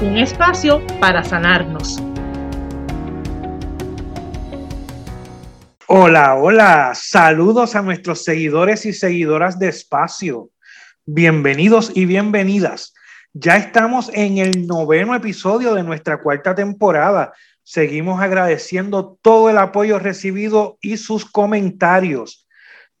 Un espacio para sanarnos. Hola, hola, saludos a nuestros seguidores y seguidoras de Espacio. Bienvenidos y bienvenidas. Ya estamos en el noveno episodio de nuestra cuarta temporada. Seguimos agradeciendo todo el apoyo recibido y sus comentarios.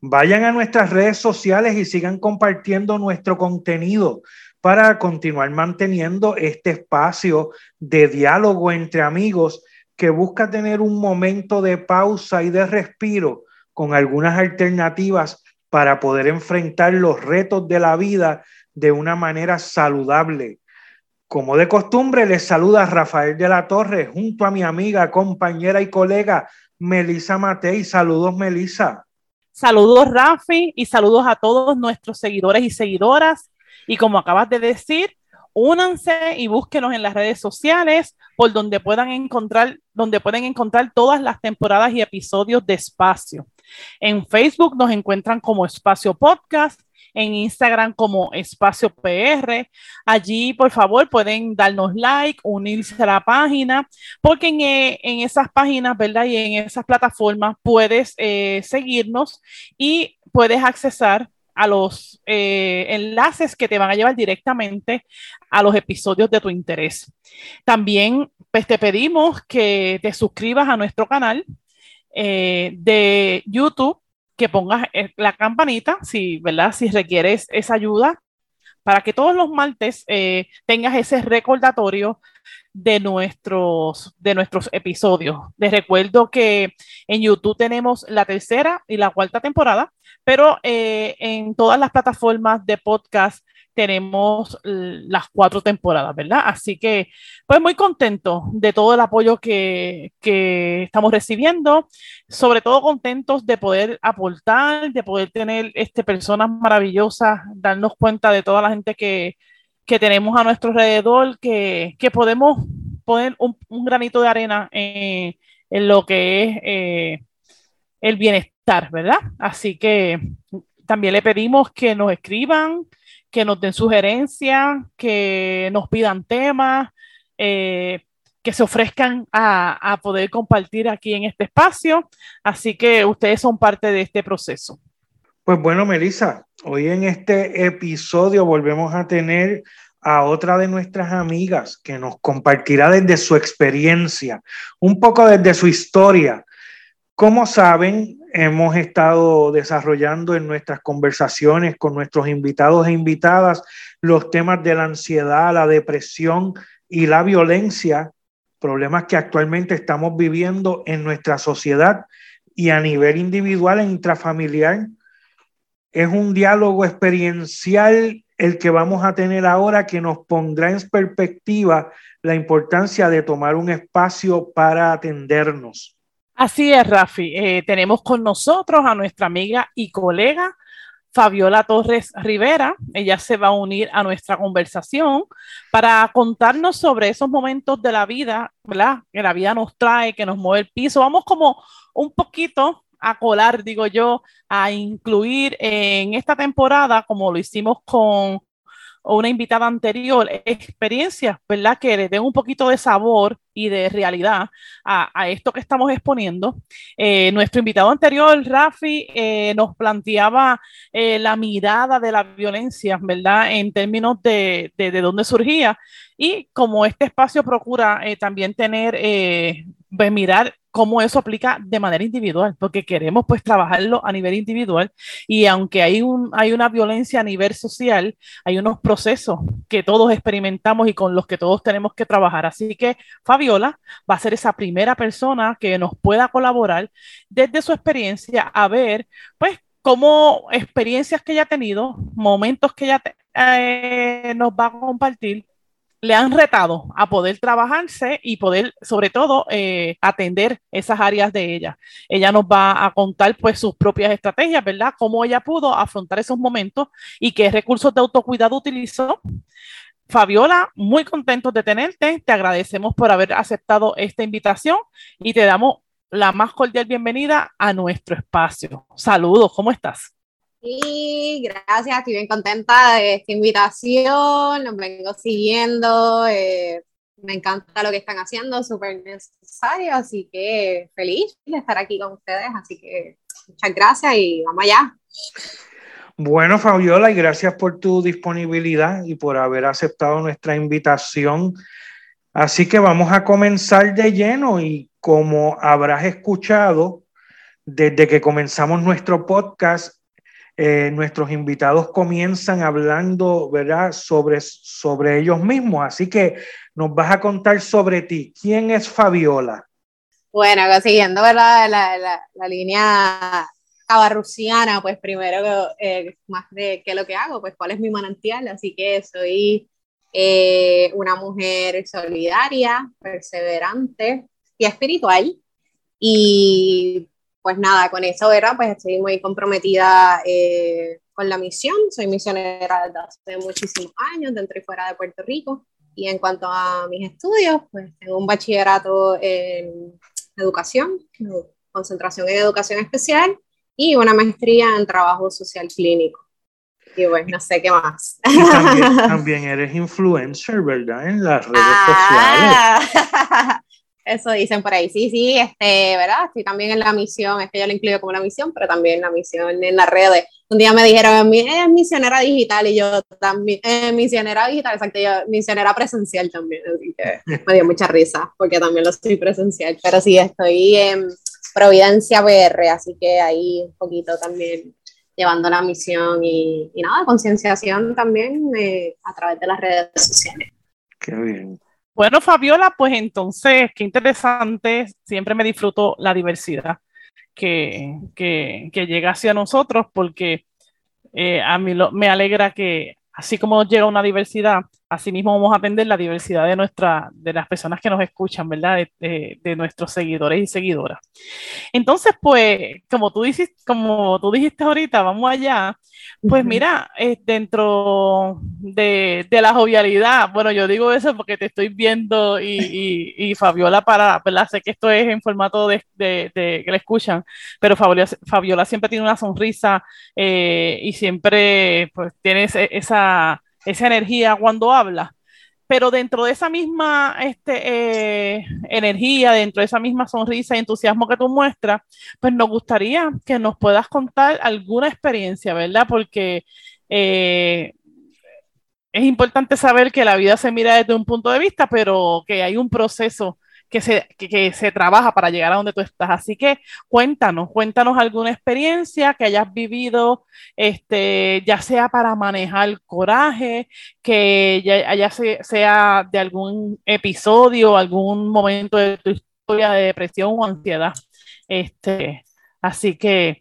Vayan a nuestras redes sociales y sigan compartiendo nuestro contenido para continuar manteniendo este espacio de diálogo entre amigos que busca tener un momento de pausa y de respiro con algunas alternativas para poder enfrentar los retos de la vida de una manera saludable. Como de costumbre, les saluda Rafael de la Torre junto a mi amiga, compañera y colega Melisa Matei. Saludos, Melisa. Saludos, Rafi, y saludos a todos nuestros seguidores y seguidoras. Y como acabas de decir, únanse y búsquenos en las redes sociales por donde puedan encontrar, donde pueden encontrar todas las temporadas y episodios de Espacio. En Facebook nos encuentran como Espacio Podcast, en Instagram como Espacio PR. Allí, por favor, pueden darnos like, unirse a la página, porque en, eh, esas páginas, ¿verdad? Y en esas plataformas puedes eh, seguirnos y puedes accesar a los eh, enlaces que te van a llevar directamente a los episodios de tu interés. También pues, te pedimos que te suscribas a nuestro canal eh, de YouTube, que pongas eh, la campanita si, ¿verdad? si requieres esa ayuda para que todos los martes tengas ese recordatorio de nuestros, de nuestros episodios. Les recuerdo que en YouTube tenemos la tercera y la cuarta temporada, pero eh, en todas las plataformas de podcast tenemos las cuatro temporadas, ¿verdad? Así que, pues muy contento de todo el apoyo que, que, estamos recibiendo, sobre todo contentos de poder aportar, de poder tener este, personas maravillosas, darnos cuenta de toda la gente que, que tenemos a nuestro alrededor, que, que podemos poner un, granito de arena en, en lo que es eh, el bienestar, ¿verdad? Así que también le pedimos que nos escriban, que nos den sugerencias, que nos pidan temas, eh, que se ofrezcan a, a poder compartir aquí en este espacio. Así que ustedes son parte de este proceso. Pues bueno, Melissa, hoy en este episodio volvemos a tener a otra de nuestras amigas que nos compartirá desde su experiencia, un poco desde su historia. Como saben, hemos estado desarrollando en nuestras conversaciones con nuestros invitados e invitadas los temas de la ansiedad, la depresión y la violencia, problemas que actualmente estamos viviendo en nuestra sociedad y a nivel individual e intrafamiliar es un diálogo experiencial el que vamos a tener ahora que nos pondrá en perspectiva la importancia de tomar un espacio para atendernos. Así es, Rafi. Eh, tenemos con nosotros a nuestra amiga y colega Fabiola Torres Rivera. Ella se va a unir a nuestra conversación para contarnos sobre esos momentos de la vida, ¿verdad? Que la vida nos trae, que nos mueve el piso. Vamos como un poquito a colar, digo yo, a incluir en esta temporada, como lo hicimos con una invitada anterior, experiencias, ¿verdad? Que le den un poquito de sabor y de realidad a, esto que estamos exponiendo. Eh, nuestro invitado anterior, Rafi, eh, nos planteaba eh, la mirada de la violencia, ¿verdad? En términos de, de, de dónde surgía. Y como este espacio procura también tener, pues mirar cómo eso aplica de manera individual, porque queremos pues trabajarlo a nivel individual y aunque hay, un, hay una violencia a nivel social, hay unos procesos que todos experimentamos y con los que todos tenemos que trabajar. Así que Fabiola va a ser esa primera persona que nos pueda colaborar desde su experiencia a ver pues cómo experiencias que ella ha tenido, momentos que ella eh, nos va a compartir le han retado a poder trabajarse y poder, sobre todo, eh, atender esas áreas de ella. Ella nos va a contar pues sus propias estrategias, ¿verdad? Cómo ella pudo afrontar esos momentos y qué recursos de autocuidado utilizó. Fabiola, muy contentos de tenerte. Te agradecemos por haber aceptado esta invitación y te damos la más cordial bienvenida a nuestro espacio. Saludos, ¿cómo estás? Sí, gracias, estoy bien contenta de esta invitación, los vengo siguiendo, eh, me encanta lo que están haciendo, súper necesario, así que feliz de estar aquí con ustedes, así que muchas gracias y vamos allá. Bueno, Fabiola, y gracias por tu disponibilidad y por haber aceptado nuestra invitación. Así que vamos a comenzar de lleno y como habrás escuchado, desde que comenzamos nuestro podcast, eh, nuestros invitados comienzan hablando, ¿verdad?, sobre, sobre ellos mismos. Así que nos vas a contar sobre ti. ¿Quién es Fabiola? Bueno, siguiendo, ¿verdad?, la, la, la línea cabarruciana, pues primero, eh, más de qué es lo que hago, pues cuál es mi manantial. Así que soy eh, una mujer solidaria, perseverante y espiritual. Y pues nada, con eso, ¿verdad? Pues estoy muy comprometida eh, con la misión. Soy misionera desde hace muchísimos años, dentro y fuera de Puerto Rico. Y en cuanto a mis estudios, pues tengo un bachillerato en educación, concentración en educación especial y una maestría en trabajo social clínico. Y pues no sé qué más. también, eres influencer, ¿verdad? En las redes ah, sociales. Eso dicen por ahí, sí, sí, este, ¿verdad? Estoy también en la misión, es que yo lo incluyo como la misión, pero también la misión en las redes. Un día me dijeron, es misionera digital, y yo también, eh, misionera digital, exacto, yo misionera presencial también, así que me dio mucha risa, porque también lo estoy presencial, pero sí, estoy en Providencia PR, así que ahí un poquito también llevando la misión y, y nada, concienciación también eh, a través de las redes sociales. Qué bien. Bueno, Fabiola, pues entonces, qué interesante, siempre me disfruto la diversidad que, que, llega hacia nosotros porque eh, a mí me alegra que así como llega una diversidad, Asimismo, vamos a atender la diversidad de, nuestra, de las personas que nos escuchan, ¿verdad? De, de, nuestros seguidores y seguidoras. Entonces, pues, como tú, dijiste, como tú dijiste ahorita, vamos allá. Pues mira, eh, dentro de, de, la jovialidad, bueno, yo digo eso porque te estoy viendo y, y, Fabiola para, ¿verdad? Sé que esto es en formato de, que le escuchan, pero Fabiola, Fabiola siempre tiene una sonrisa eh, y siempre pues tiene esa esa energía cuando habla. Pero dentro de esa misma este, eh, energía, dentro de esa misma sonrisa y entusiasmo que tú muestras, pues nos gustaría que nos puedas contar alguna experiencia, ¿verdad? Porque eh, es importante saber que la vida se mira desde un punto de vista, pero que hay un proceso que se, que, se trabaja para llegar a donde tú estás. Así que cuéntanos, cuéntanos alguna experiencia que hayas vivido, este, ya sea para manejar el coraje, que ya, sea de algún episodio, algún momento de tu historia de depresión o ansiedad. Este, así que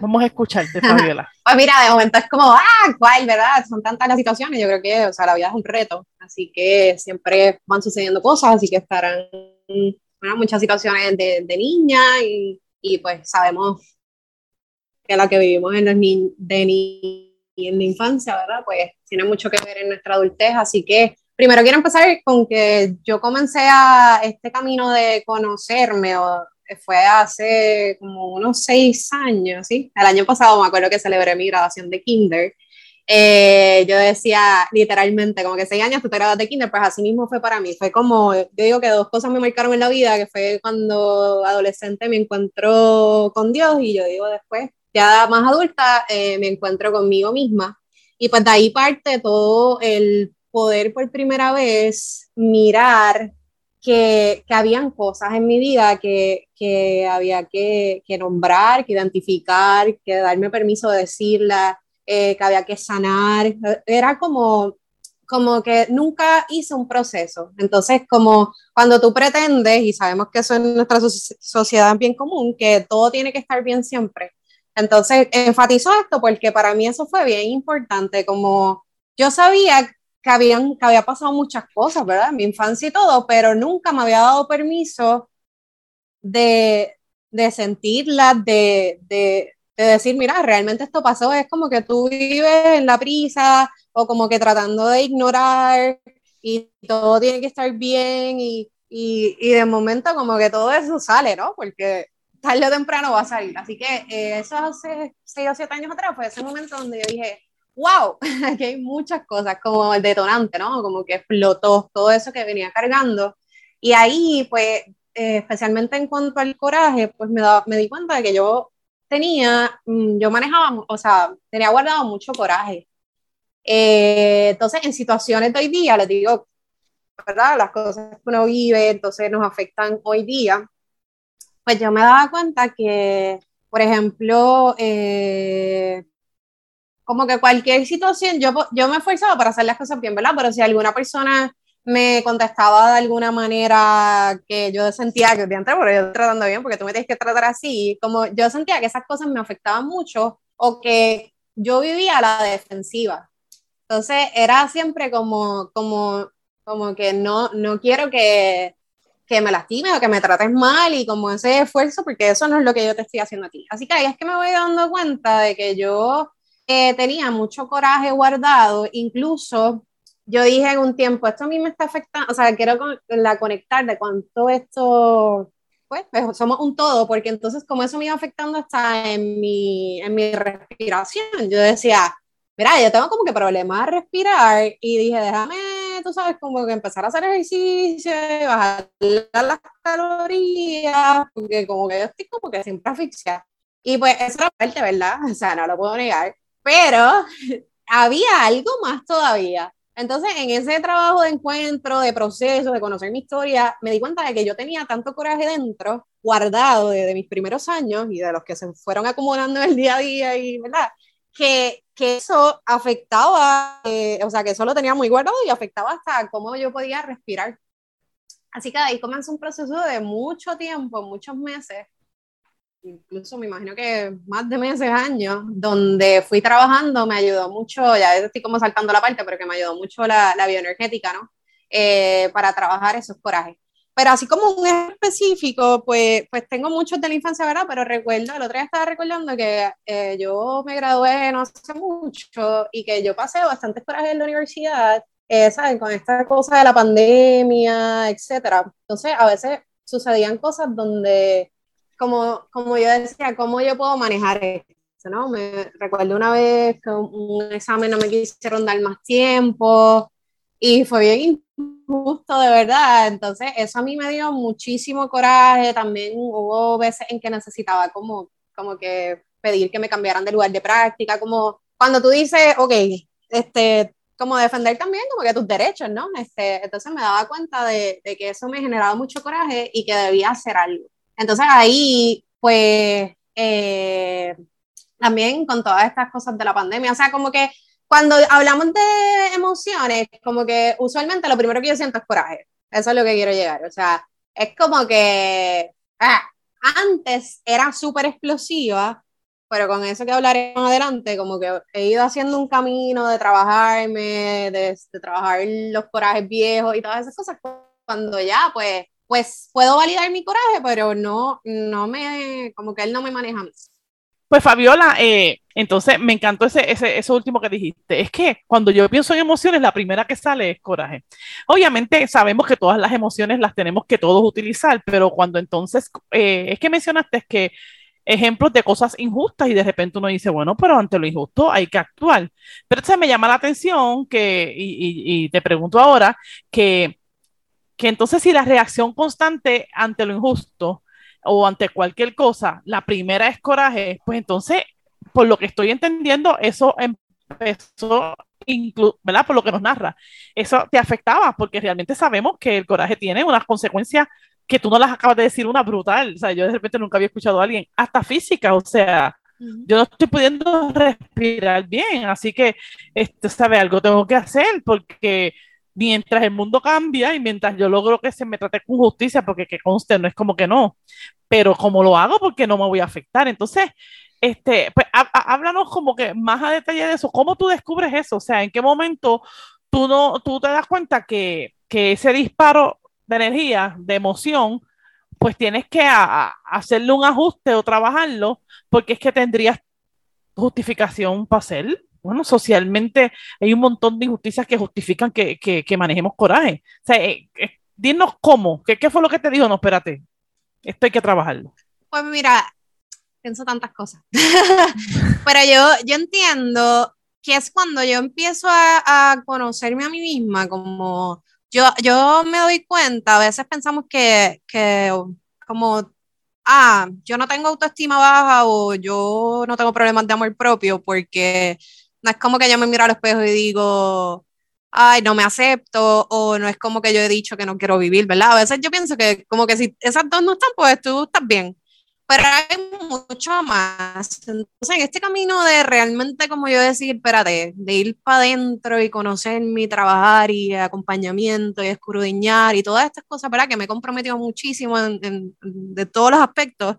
Vamos a escucharte, Fabiola. Pues mira, de momento es como, ah, cuál, ¿verdad? Son tantas las situaciones, yo creo que, o sea, la vida es un reto, así que siempre van sucediendo cosas, así que estarán muchas situaciones de, de niña y, y, pues sabemos que la que vivimos en los ni de ni en la infancia, ¿verdad? Pues tiene mucho que ver en nuestra adultez, así que primero quiero empezar con que yo comencé a este camino de conocerme o fue hace como unos seis años, ¿sí? El año pasado me acuerdo que celebré mi graduación de kinder. Eh, yo decía literalmente como que seis años tú te graduas de kinder, pues así mismo fue para mí. Fue como, yo digo que dos cosas me marcaron en la vida, que fue cuando adolescente me encuentro con Dios y yo digo después, ya más adulta, eh, me encuentro conmigo misma. Y pues de ahí parte todo el poder por primera vez mirar que, que, habían cosas en mi vida que, que había que, que, nombrar, que identificar, que darme permiso de decirla, eh, que había que sanar. Era como, como que nunca hice un proceso. Entonces, como cuando tú pretendes, y sabemos que eso en nuestra sociedad es bien común, que todo tiene que estar bien siempre. Entonces, enfatizo esto porque para mí eso fue bien importante, como yo sabía que, habían, que había pasado muchas cosas, ¿verdad? En mi infancia y todo, pero nunca me había dado permiso de, de sentirla, de, de, de decir, mira, realmente esto pasó, es como que tú vives en la prisa o como que tratando de ignorar y todo tiene que estar bien y, y, y de momento como que todo eso sale, ¿no? Porque tarde o temprano va a salir. Así que eh, eso hace 6 o 7 años atrás fue ese momento donde yo dije, wow, aquí hay muchas cosas, como el detonante, ¿no? Como que explotó todo eso que venía cargando. Y ahí, pues, eh, especialmente en cuanto al coraje, pues me, da, me di cuenta de que yo tenía, mm, yo manejaba, o sea, tenía guardado mucho coraje. Eh, entonces, en situaciones de hoy día, les digo, ¿verdad? Las cosas que uno vive, entonces nos afectan hoy día. Pues yo me daba cuenta que, por ejemplo, eh, como que cualquier situación, yo, yo me esforzaba para hacer las cosas bien, ¿verdad? Pero si alguna persona me contestaba de alguna manera que yo sentía que, antes, pero yo tratando bien, porque tú me tienes que tratar así, como yo sentía que esas cosas me afectaban mucho o que yo vivía a la defensiva. Entonces era siempre como, como, como que no, no quiero que, que me lastimes o que me trates mal y como ese esfuerzo, porque eso no es lo que yo te estoy haciendo a ti. Así que ahí es que me voy dando cuenta de que yo eh, tenía mucho coraje guardado, incluso yo dije en un tiempo, esto a mí me está afectando, o sea, quiero con, la conectar de cuánto esto, pues, pues, somos un todo, porque entonces como eso me iba afectando hasta en mi, en mi respiración, yo decía, mira, yo tengo como que problemas a respirar y dije, déjame, tú sabes, como que empezar a hacer ejercicio, bajar las calorías, porque como que yo estoy como que siempre asfixia. Y pues eso era parte, ¿verdad? O sea, no lo puedo negar. Pero había algo más todavía. Entonces, en ese trabajo de encuentro, de proceso, de conocer mi historia, me di cuenta de que yo tenía tanto coraje dentro, guardado desde mis primeros años y de los que se fueron acumulando en el día a día, y, ¿verdad? Que, que eso afectaba, eh, o sea, que eso lo tenía muy guardado y afectaba hasta cómo yo podía respirar. Así que ahí comenzó un proceso de mucho tiempo, muchos meses, incluso me imagino que más de meses, años, donde fui trabajando, me ayudó mucho, ya estoy como saltando la parte, pero que me ayudó mucho la, la bioenergética, ¿no? Eh, para trabajar esos corajes. Pero así como un específico, pues, pues tengo muchos de la infancia, ¿verdad? Pero recuerdo, el otro día estaba recordando que eh, yo me gradué no hace mucho y que yo pasé bastantes corajes en la universidad, eh, ¿saben? Con esta cosa de la pandemia, etcétera. Entonces, a veces sucedían cosas donde como, como yo decía, ¿cómo yo puedo manejar esto? ¿no? Me recuerdo una vez que un, examen no me quisieron dar más tiempo y fue bien injusto de verdad. Entonces, eso a mí me dio muchísimo coraje. También hubo veces en que necesitaba como, como que pedir que me cambiaran de lugar de práctica, como cuando tú dices, ok, este, como defender también como que tus derechos, ¿no? Este, entonces me daba cuenta de, de que eso me generaba mucho coraje y que debía hacer algo. Entonces ahí, pues, eh, también con todas estas cosas de la pandemia, o sea, como que cuando hablamos de emociones, como que usualmente lo primero que yo siento es coraje. Eso es lo que quiero llegar. O sea, es como que ah, antes era súper explosiva, pero con eso que hablaré más adelante, como que he ido haciendo un camino de trabajarme, de, de trabajar los corajes viejos y todas esas cosas, cuando ya, pues, pues puedo validar mi coraje, pero no, no me, como que él no me maneja a. Pues Fabiola, eh, entonces me encantó ese, ese, eso último que dijiste. Es que cuando yo pienso en emociones, la primera que sale es coraje. Obviamente sabemos que todas las emociones las tenemos que todos utilizar, pero cuando entonces, eh, es que mencionaste que ejemplos de cosas injustas y de repente uno dice, bueno, pero ante lo injusto hay que actuar. Pero entonces me llama la atención que, y, y te pregunto ahora, que que entonces si la reacción constante ante lo injusto o ante cualquier cosa, la primera es coraje, pues entonces, por lo que estoy entendiendo, eso empezó, ¿verdad? Por lo que nos narra, eso te afectaba, porque realmente sabemos que el coraje tiene unas consecuencias que tú no las acabas de decir, una brutal, o sea, yo de repente nunca había escuchado a alguien, hasta física, o sea, yo no estoy pudiendo respirar bien, así que, este, ¿sabe? Algo tengo que hacer, porque mientras el mundo cambia y mientras yo logro que se me trate con justicia, porque que conste, no es como que no, pero como lo hago, porque no me voy a afectar. Entonces, este, pues háblanos como que más a detalle de eso, ¿cómo tú descubres eso? O sea, ¿en qué momento tú, no, tú te das cuenta que, que ese disparo de energía, de emoción, pues tienes que hacerle un ajuste o trabajarlo, porque es que tendrías justificación para hacer. Bueno, socialmente hay un montón de injusticias que justifican que, que, manejemos coraje. O sea, eh, eh, dinos cómo, ¿Qué, ¿qué fue lo que te dijo? No, espérate, esto hay que trabajarlo. Pues mira, pienso tantas cosas. Pero yo, yo entiendo que es cuando yo empiezo a, a, conocerme a mí misma, como yo, yo me doy cuenta, a veces pensamos que, que como, ah, yo no tengo autoestima baja o yo no tengo problemas de amor propio, porque no es como que yo me miro al espejo y digo, ay, no me acepto, o no es como que yo he dicho que no quiero vivir, ¿verdad? A veces yo pienso que como que si esas dos no están, pues tú estás bien pero hay mucho más. Entonces, en este camino de realmente, como yo decir, espérate, de ir para adentro y conocer mi trabajar y acompañamiento y escudriñar y todas estas cosas, ¿verdad? Que me he comprometido muchísimo en, de todos los aspectos,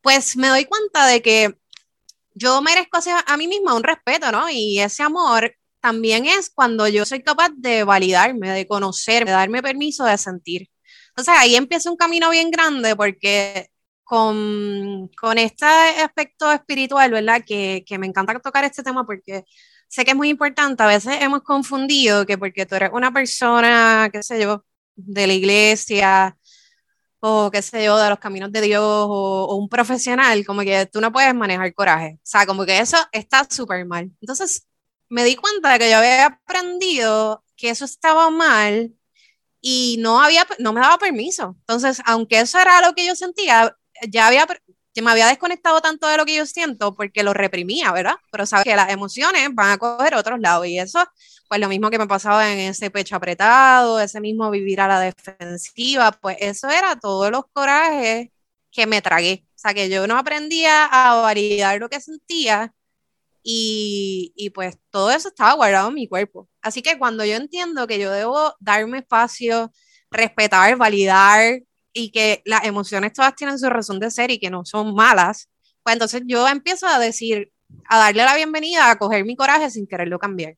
pues me doy cuenta de que yo merezco a mí misma un respeto, ¿no? Y ese amor también es cuando yo soy capaz de validarme, de conocer, de darme permiso de sentir. Entonces ahí empieza un camino bien grande porque con, con este aspecto espiritual, ¿verdad? Que, que me encanta tocar este tema porque sé que es muy importante. A veces hemos confundido que porque tú eres una persona, qué sé yo, de la iglesia o qué sé yo, de los caminos de Dios o, un profesional, como que tú no puedes manejar coraje. O sea, como que eso está súper mal. Entonces, me di cuenta de que yo había aprendido que eso estaba mal y no había, no me daba permiso. Entonces, aunque eso era lo que yo sentía, ya había, me había desconectado tanto de lo que yo siento porque lo reprimía, ¿verdad? Pero sabes que las emociones van a coger otros lados y eso, pues lo mismo que me pasaba en ese pecho apretado, ese mismo vivir a la defensiva, pues eso era todos los corajes que me tragué. O sea, que yo no aprendía a validar lo que sentía y, y, pues todo eso estaba guardado en mi cuerpo. Así que cuando yo entiendo que yo debo darme espacio, respetar, validar y que las emociones todas tienen su razón de ser y que no son malas, pues entonces yo empiezo a decir, a darle la bienvenida, a coger mi coraje sin quererlo cambiar.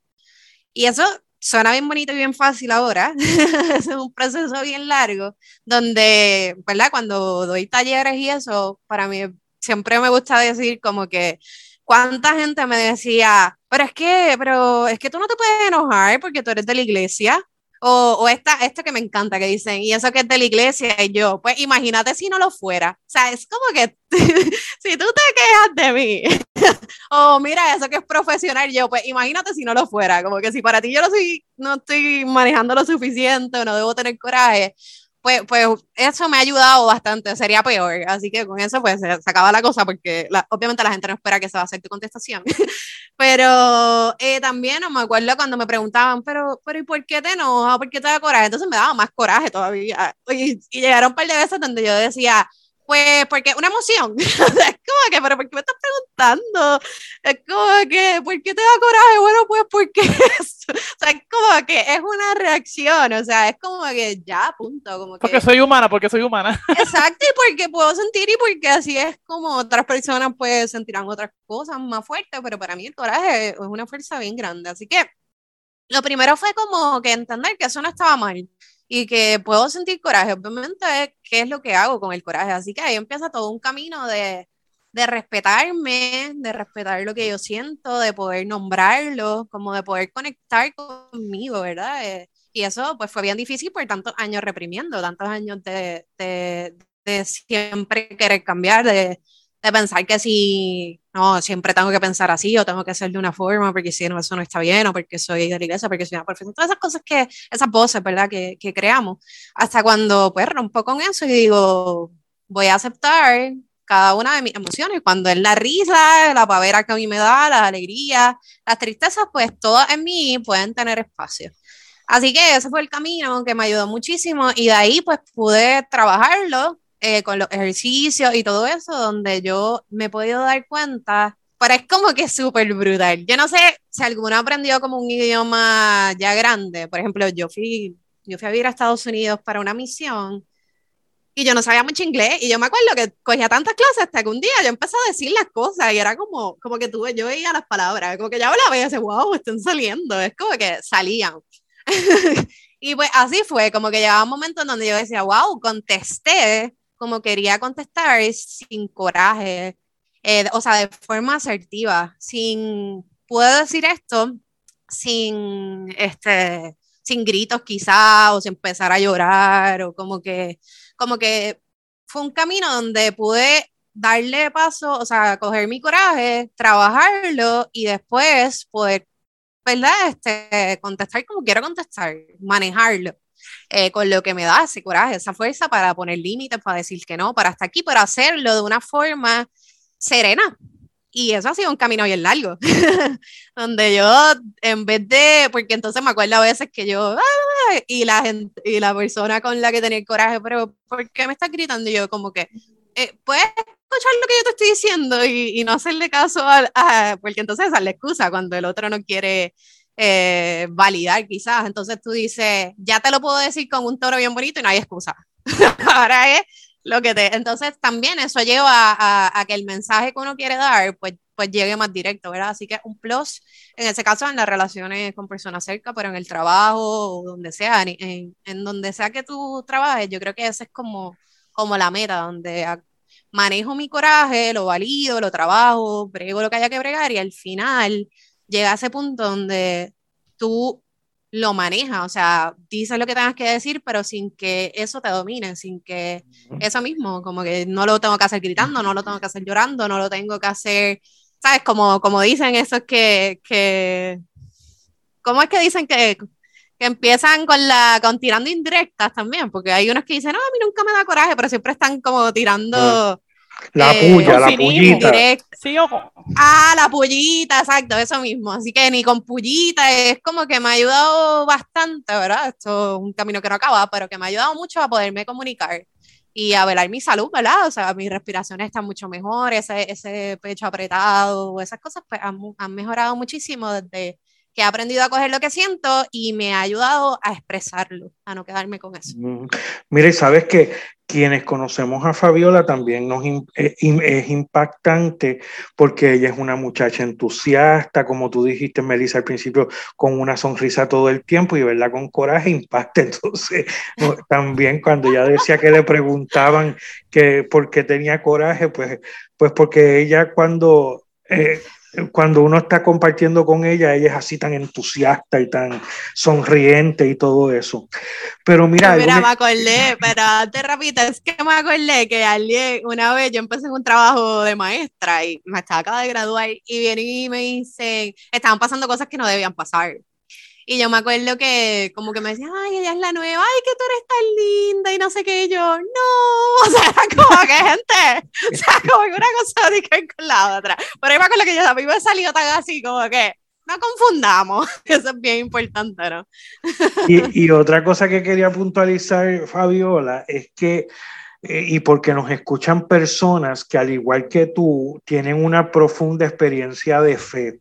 Y eso suena bien bonito y bien fácil ahora, es un proceso bien largo, donde, ¿verdad? Cuando doy talleres y eso, para mí siempre me gusta decir como que cuánta gente me decía, pero es que, pero es que tú no te puedes enojar porque tú eres de la iglesia. O, o esta, esto que me encanta, que dicen, y eso que es de la iglesia, y yo, pues imagínate si no lo fuera. O sea, es como que si tú te quejas de mí, o mira, eso que es profesional, yo, pues imagínate si no lo fuera. Como que si para ti yo no, soy, no estoy manejando lo suficiente no debo tener coraje, pues, pues eso me ha ayudado bastante, sería peor. Así que con eso pues se, acaba la cosa porque obviamente la gente no espera que se va a hacer tu contestación. pero eh, también no me acuerdo cuando me preguntaban, pero, pero ¿y por qué te enojas? ¿Por qué te da coraje? Entonces me daba más coraje todavía. Y, y llegaron un par de veces donde yo decía, pues porque una emoción. es como que, pero ¿por qué me estás preguntando? Es como que, ¿por qué te da coraje? Bueno, pues porque es, o sea, es como que es una reacción, o sea, es como que ya, punto. Como que, porque soy humana, porque soy humana. Exacto, y porque puedo sentir y porque así es como otras personas pues sentirán otras cosas más fuertes, pero para mí el coraje es una fuerza bien grande. Así que lo primero fue como que entender que eso no estaba mal y que puedo sentir coraje. Obviamente, ¿qué es lo que hago con el coraje? Así que ahí empieza todo un camino de, de respetarme, de respetar lo que yo siento, de poder nombrarlo, como de poder conectar conmigo, ¿verdad? Eh, y eso pues fue bien difícil por tantos años reprimiendo, tantos años de, de, de siempre querer cambiar, de, de pensar que si, no, siempre tengo que pensar así o tengo que hacer de una forma porque si no, eso no está bien o porque soy de la iglesia, porque soy una perfecta. Todas esas cosas que, esas voces, ¿verdad? Que, que creamos. Hasta cuando, pues, rompo con eso y digo, voy a aceptar cada una de mis emociones. Cuando es la risa, la pavera que a mí me da, la alegría, las tristezas, pues todas en mí pueden tener espacio. Así que ese fue el camino que me ayudó muchísimo y de ahí pues pude trabajarlo eh, con los ejercicios y todo eso, donde yo me he podido dar cuenta, pero es como que súper brutal. Yo no sé si alguno aprendió como un idioma ya grande. Por ejemplo, yo fui, yo fui a vivir a Estados Unidos para una misión y yo no sabía mucho inglés y yo me acuerdo que cogía tantas clases hasta que un día yo empecé a decir las cosas y era como, como que tuve, yo veía las palabras, como que ya hablaba y decía, wow, están saliendo, es como que salían. y pues así fue, como que llegaba un momento en donde yo decía, wow, contesté como quería contestar sin coraje, eh, o sea, de forma asertiva, sin, puedo decir esto, sin, este, sin gritos quizá, o sin empezar a llorar, o como que, como que fue un camino donde pude darle paso, o sea, coger mi coraje, trabajarlo y después poder, ¿verdad? Este, contestar como quiero contestar, manejarlo. Eh, con lo que me da ese coraje, esa fuerza para poner límites, para decir que no, para estar aquí, para hacerlo de una forma serena. Y eso ha sido un camino bien largo, donde yo, en vez de, porque entonces me acuerdo a veces que yo, y la gente, y la persona con la que tenía el coraje, pero ¿por qué me estás gritando? Y yo como que, eh, puedes escuchar lo que yo te estoy diciendo y, no hacerle caso a, porque entonces esa es la excusa cuando el otro no quiere eh, validar quizás. Entonces tú dices, ya te lo puedo decir con un toro bien bonito y no hay excusa. Ahora es lo que te... Entonces también eso lleva a, a, que el mensaje que uno quiere dar, pues, pues llegue más directo, ¿verdad? Así que un plus, en ese caso, en las relaciones con personas cerca, pero en el trabajo o donde sea, en, en, donde sea que tú trabajes, yo creo que esa es como, como la meta, donde manejo mi coraje, lo valido, lo trabajo, brego lo que haya que bregar y al final llega a ese punto donde tú lo manejas, o sea, dices lo que tengas que decir, pero sin que eso te domine, sin que eso mismo, como que no lo tengo que hacer gritando, no lo tengo que hacer llorando, no lo tengo que hacer, ¿sabes? Como, como dicen esos que, que, ¿cómo es que dicen que, que empiezan con la, con tirando indirectas también? Porque hay unos que dicen, no, a mí nunca me da coraje, pero siempre están como tirando... La eh, puya, la pullita. Sí, ojo. Ah, la pullita, exacto, eso mismo. Así que ni con pullita, es como que me ha ayudado bastante, ¿verdad? Esto es un camino que no acaba, pero que me ha ayudado mucho a poderme comunicar y a velar mi salud, ¿verdad? O sea, mi respiración está mucho mejor, ese, ese pecho apretado, esas cosas pues han, han mejorado muchísimo desde que he aprendido a coger lo que siento y me ha ayudado a expresarlo, a no quedarme con eso. Mire, sabes que quienes conocemos a Fabiola también nos eh, es impactante porque ella es una muchacha entusiasta, como tú dijiste, Melissa, al principio, con una sonrisa todo el tiempo y, ¿verdad? Con coraje impacta. Entonces, también cuando ella decía que le preguntaban que por qué tenía coraje, pues, pues porque ella cuando... Eh, cuando uno está compartiendo con ella, ella es así tan entusiasta y tan sonriente y todo eso. Pero mira, mira, me... acordé, pero antes rapidito, es que me acordé que alguien, una vez yo empecé en un trabajo de maestra y me estaba acaba de graduar y viene y me dicen, estaban pasando cosas que no debían pasar. Y yo me acuerdo que como que me decían, ay, ella es la nueva, ay, que tú eres tan linda y no sé qué. Y yo, no, o sea, como que gente, o sea, como que una cosa de con la otra. Pero yo me acuerdo que yo a mí me salido tan así, como que no confundamos, eso es bien importante, ¿no? Y, y otra cosa que quería puntualizar, Fabiola, es que eh, y porque nos escuchan personas que al igual que tú tienen una profunda experiencia de fe.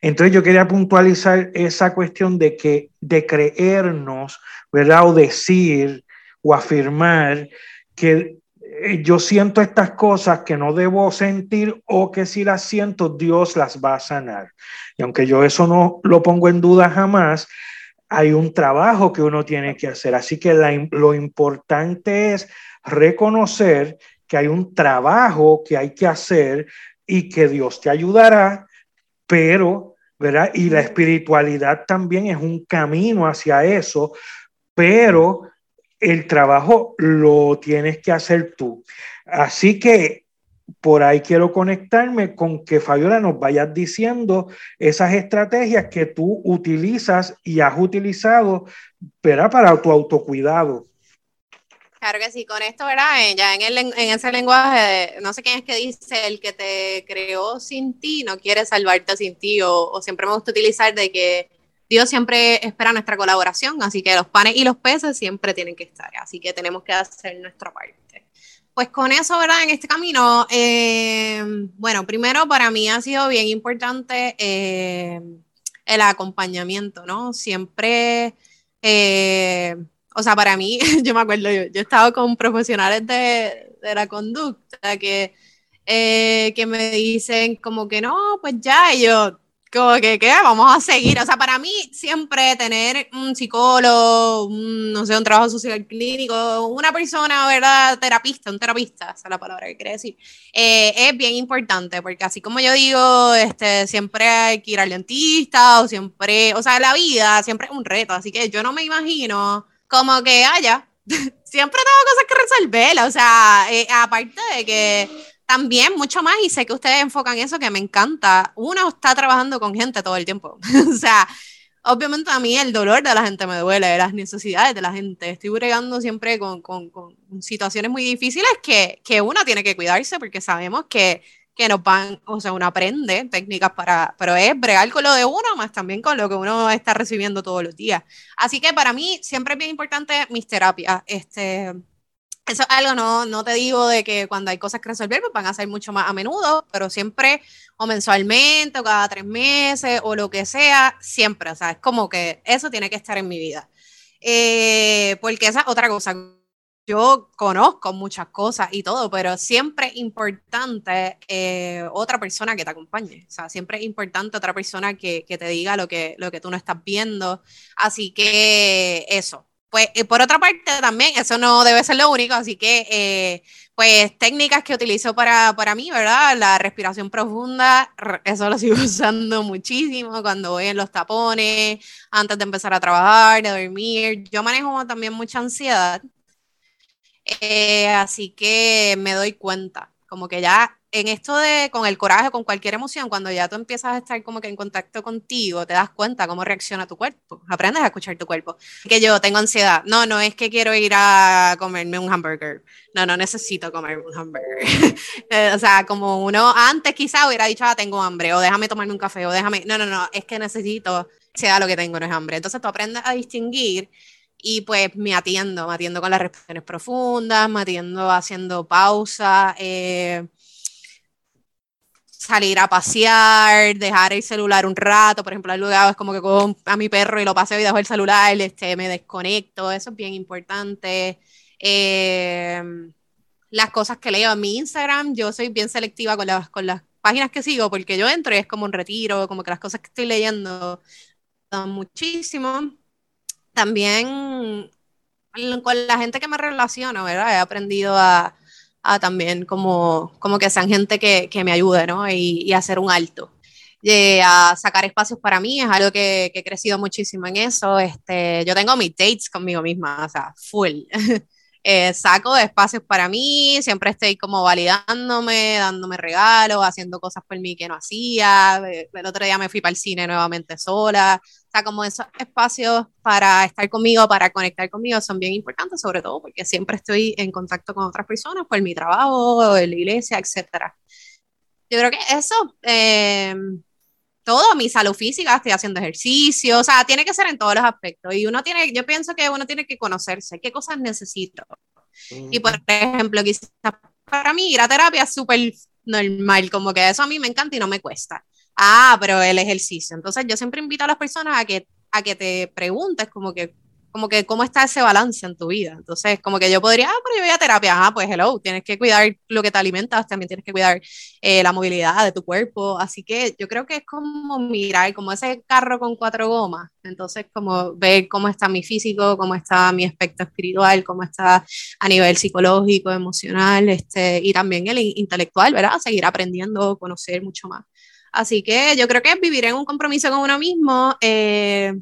Entonces yo quería puntualizar esa cuestión de que de creernos, ¿verdad? O decir o afirmar que eh, yo siento estas cosas que no debo sentir o que si las siento Dios las va a sanar. Y aunque yo eso no lo pongo en duda jamás, hay un trabajo que uno tiene que hacer. Así que lo importante es reconocer que hay un trabajo que hay que hacer y que Dios te ayudará, pero ¿verdad? Y la espiritualidad también es un camino hacia eso, pero el trabajo lo tienes que hacer tú. Así que por ahí quiero conectarme con que Fabiola nos vayas diciendo esas estrategias que tú utilizas y has utilizado ¿verdad? para tu autocuidado. Claro que sí, con esto, ¿verdad? Eh, ya en, el, en ese lenguaje, no sé quién es que dice, el que te creó sin ti no quiere salvarte sin ti, o, siempre me gusta utilizar de que Dios siempre espera nuestra colaboración, así que los panes y los peces siempre tienen que estar, así que tenemos que hacer nuestra parte. Pues con eso, ¿verdad? En este camino, eh, bueno, primero para mí ha sido bien importante eh, el acompañamiento, ¿no? Siempre o sea, para mí, yo me acuerdo, yo, yo he estado con profesionales de, de la conducta que, eh, que me dicen como que no, pues ya, y yo, como que, ¿qué? Vamos a seguir. O sea, para mí siempre tener un psicólogo, no sé, un trabajo social clínico, una persona, ¿verdad? Terapista, un terapista, esa es la palabra que quiere decir, eh, es bien importante, porque así como yo digo, este, siempre hay que ir al dentista, o siempre, o sea, la vida siempre es un reto, así que yo no me imagino como que haya, siempre tengo cosas que resolver, o sea, eh, aparte de que también mucho más, y sé que ustedes enfocan eso que me encanta, uno está trabajando con gente todo el tiempo. o sea, obviamente a mí el dolor de la gente me duele, las necesidades de la gente. Estoy bregando siempre con, con, con situaciones muy difíciles que, que, uno tiene que cuidarse porque sabemos que, que nos van, o sea, uno aprende técnicas para, pero es bregar con lo de uno, más también con lo que uno está recibiendo todos los días. Así que para mí siempre es bien importante mis terapias. Este, eso es algo, no, no te digo de que cuando hay cosas que resolver, pues van a ser mucho más a menudo, pero siempre o mensualmente o cada tres meses o lo que sea, siempre, o sea, es como que eso tiene que estar en mi vida. Eh, porque esa es otra cosa, yo conozco muchas cosas y todo, pero siempre es importante eh, otra persona que te acompañe. O sea, siempre es importante otra persona que, que, te diga lo que, lo que tú no estás viendo. Así que eso, pues eh, por otra parte también, eso no debe ser lo único, así que eh, pues técnicas que utilizo para, para mí, ¿verdad? La respiración profunda, eso lo sigo usando muchísimo cuando voy en los tapones, antes de empezar a trabajar, de dormir. Yo manejo también mucha ansiedad, eh, así que me doy cuenta, como que ya en esto de con el coraje, con cualquier emoción, cuando ya tú empiezas a estar como que en contacto contigo, te das cuenta cómo reacciona tu cuerpo, aprendes a escuchar tu cuerpo. Que yo tengo ansiedad, no, no es que quiero ir a comerme un hamburger, no, no necesito comer un hamburger. Eh, o sea, como uno antes quizá hubiera dicho, ah, tengo hambre, o déjame tomarme un café, o déjame, no, no, no, es que necesito, sea lo que tengo, no es hambre. Entonces tú aprendes a distinguir y pues me atiendo, me atiendo con las respiraciones profundas, me atiendo haciendo pausa. Eh, salir a pasear, dejar el celular un rato, por ejemplo, lugar es como que con a mi perro y lo paseo y dejo el celular, este, me desconecto, eso es bien importante. Em, las cosas que leo en mi Instagram, yo soy bien selectiva con las, con las páginas que sigo, porque yo entro y es como un retiro, como que las cosas que estoy leyendo dan muchísimo. También con la gente que me relaciono, ¿verdad? He aprendido a, también como, como que sean gente que, que me ayude, ¿no? Y, hacer un alto. Y a sacar espacios para mí es algo que, que, he crecido muchísimo en eso. Este, yo tengo mis dates conmigo misma, o sea, full. Eh, saco espacios para mí, siempre estoy como validándome, dándome regalos, haciendo cosas por mí que no hacía. Eh, el otro día me fui para el cine nuevamente sola. O sea, como esos espacios para estar conmigo, para conectar conmigo, son bien importantes, sobre todo porque siempre estoy en contacto con otras personas por mi trabajo, en la iglesia, etc. Yo creo que eso, eh, todo, mi salud física, estoy haciendo ejercicio, o sea, tiene que ser en todos los aspectos. Y uno tiene, yo pienso que uno tiene que conocerse, qué cosas necesito. Y por ejemplo, quizás para mí ir a terapia es súper normal, como que eso a mí me encanta y no me cuesta. Ah, pero el ejercicio. Entonces yo siempre invito a las personas a que, a que te preguntes como que como que cómo está ese balance en tu vida. Entonces, como que yo podría, ah, pero yo voy a terapia, ah, pues hello, tienes que cuidar lo que te alimentas, también tienes que cuidar eh, la movilidad de tu cuerpo, así que yo creo que es como mirar, como ese carro con cuatro gomas, entonces como ver cómo está mi físico, cómo está mi aspecto espiritual, cómo está a nivel psicológico, emocional, este, y también el intelectual, ¿verdad? Seguir aprendiendo, conocer mucho más. Así que yo creo que vivir en un compromiso con uno mismo, eh,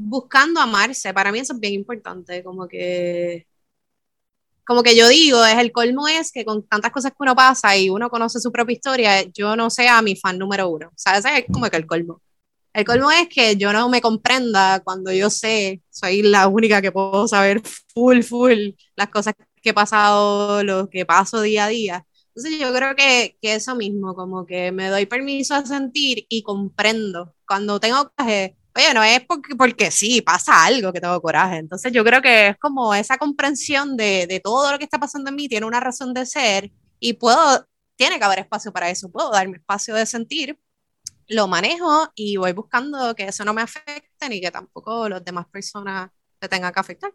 buscando amarse. Para mí eso es bien importante, como que como que yo digo, es el colmo es que con tantas cosas que uno pasa y uno conoce su propia historia, yo no sea mi fan número uno. O sea, ese es como que el colmo. El colmo es que yo no me comprenda cuando yo sé, soy la única que puedo saber full, full las cosas que he pasado, lo que paso día a día. Entonces yo creo que, que eso mismo, como que me doy permiso a sentir y comprendo. Cuando tengo que Oye, no es porque, porque sí, pasa algo que tengo coraje. Entonces yo creo que es como esa comprensión de, de todo lo que está pasando en mí, tiene una razón de ser y puedo, tiene que haber espacio para eso, puedo darme espacio de sentir, lo manejo y voy buscando que eso no me afecte ni que tampoco las demás personas te tengan que afectar.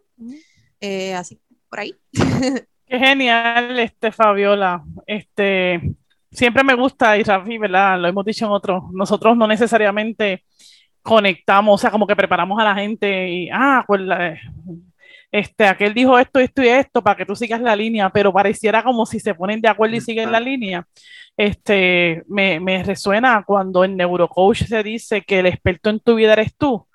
Eh, así, por ahí. Qué genial, este, Fabiola. Este, siempre me gusta, y Rafi, ¿verdad? Lo hemos dicho en otros, nosotros no necesariamente conectamos, o sea, como que preparamos a la gente y, ah, pues este, aquel dijo esto, esto y esto para que tú sigas la línea, pero pareciera como si se ponen de acuerdo y siguen la línea. Este, me, me resuena cuando en Neurocoach se dice que el experto en tu vida eres tú,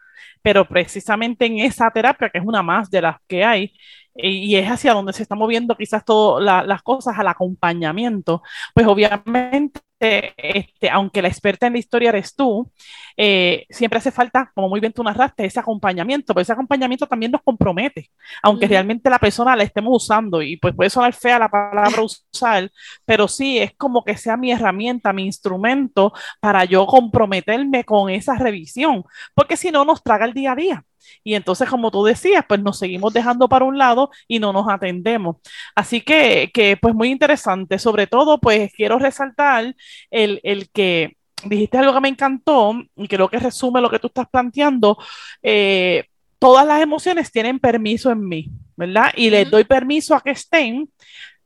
pero precisamente en esa terapia, que es una más de las que hay, y es hacia donde se están moviendo quizás todas las cosas, al acompañamiento, pues obviamente este, aunque la experta en la historia eres tú, eh, siempre hace falta, como muy bien tú narraste, ese acompañamiento, pero ese acompañamiento también nos compromete, aunque realmente la persona la estemos usando, y pues puede sonar fea la palabra usar, pero sí es como que sea mi herramienta, mi instrumento para yo comprometerme con esa revisión, porque si no nos traga el día a día. Y entonces, como tú decías, pues nos seguimos dejando para un lado y no nos atendemos. Así que, que pues muy interesante. Sobre todo, pues quiero resaltar el, el que dijiste algo que me encantó y creo que resume lo que tú estás planteando. Eh, todas las emociones tienen permiso en mí, ¿verdad? Y les doy permiso a que estén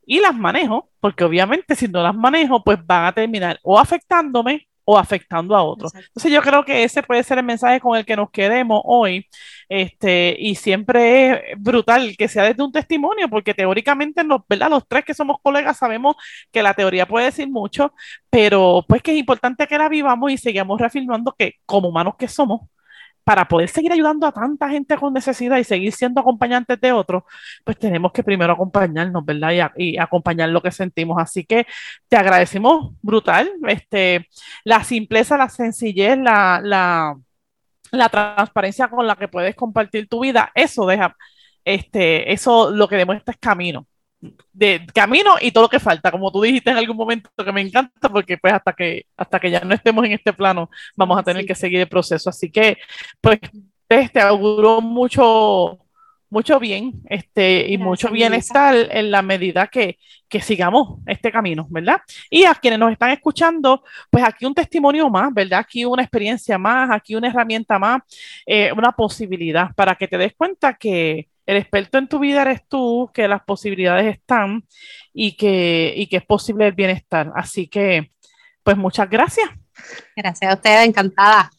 y las manejo, porque obviamente si no las manejo, pues van a terminar o afectándome o afectando a otros. Entonces yo creo que ese puede ser el mensaje con el que nos quedemos hoy. Este, y siempre es brutal que sea desde un testimonio, porque teóricamente los, ¿verdad? los tres que somos colegas sabemos que la teoría puede decir mucho, pero pues que es importante que la vivamos y sigamos reafirmando que como humanos que somos, para poder seguir ayudando a tanta gente con necesidad y seguir siendo acompañantes de otros, pues tenemos que primero acompañarnos, ¿verdad? Y, acompañar lo que sentimos. Así que te agradecemos brutal, este, la simpleza, la sencillez, la, la, la transparencia con la que puedes compartir tu vida. Eso deja, este, eso lo que demuestra es camino de camino y todo lo que falta, como tú dijiste en algún momento que me encanta, porque pues hasta que, hasta que ya no estemos en este plano, vamos a tener que seguir el proceso. Así que, pues, te auguro mucho, mucho bien este, y mucho bienestar en la medida que, que, sigamos este camino, ¿verdad? Y a quienes nos están escuchando, pues aquí un testimonio más, ¿verdad? Aquí una experiencia más, aquí una herramienta más, eh, una posibilidad para que te des cuenta que el experto en tu vida eres tú, que las posibilidades están y que, y que es posible el bienestar. Así que, pues muchas gracias. Gracias a usted, encantada.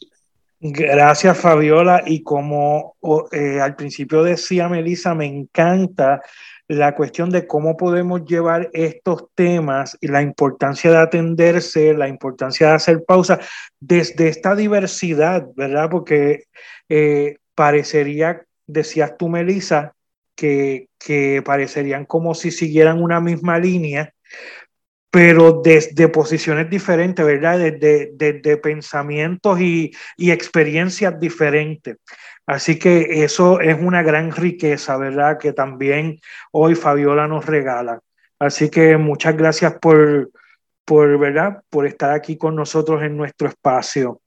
Gracias, Fabiola. Y como eh, al principio decía Melissa, me encanta la cuestión de cómo podemos llevar estos temas y la importancia de atenderse, la importancia de hacer pausa desde esta diversidad, ¿verdad? Porque eh, parecería decías tú, Melissa, que, que parecerían como si siguieran una misma línea, pero desde posiciones diferentes, ¿verdad? Desde, desde pensamientos y, y, experiencias diferentes. Así que eso es una gran riqueza, ¿verdad? Que también hoy Fabiola nos regala. Así que muchas gracias por, por, ¿verdad? por estar aquí con nosotros en nuestro espacio.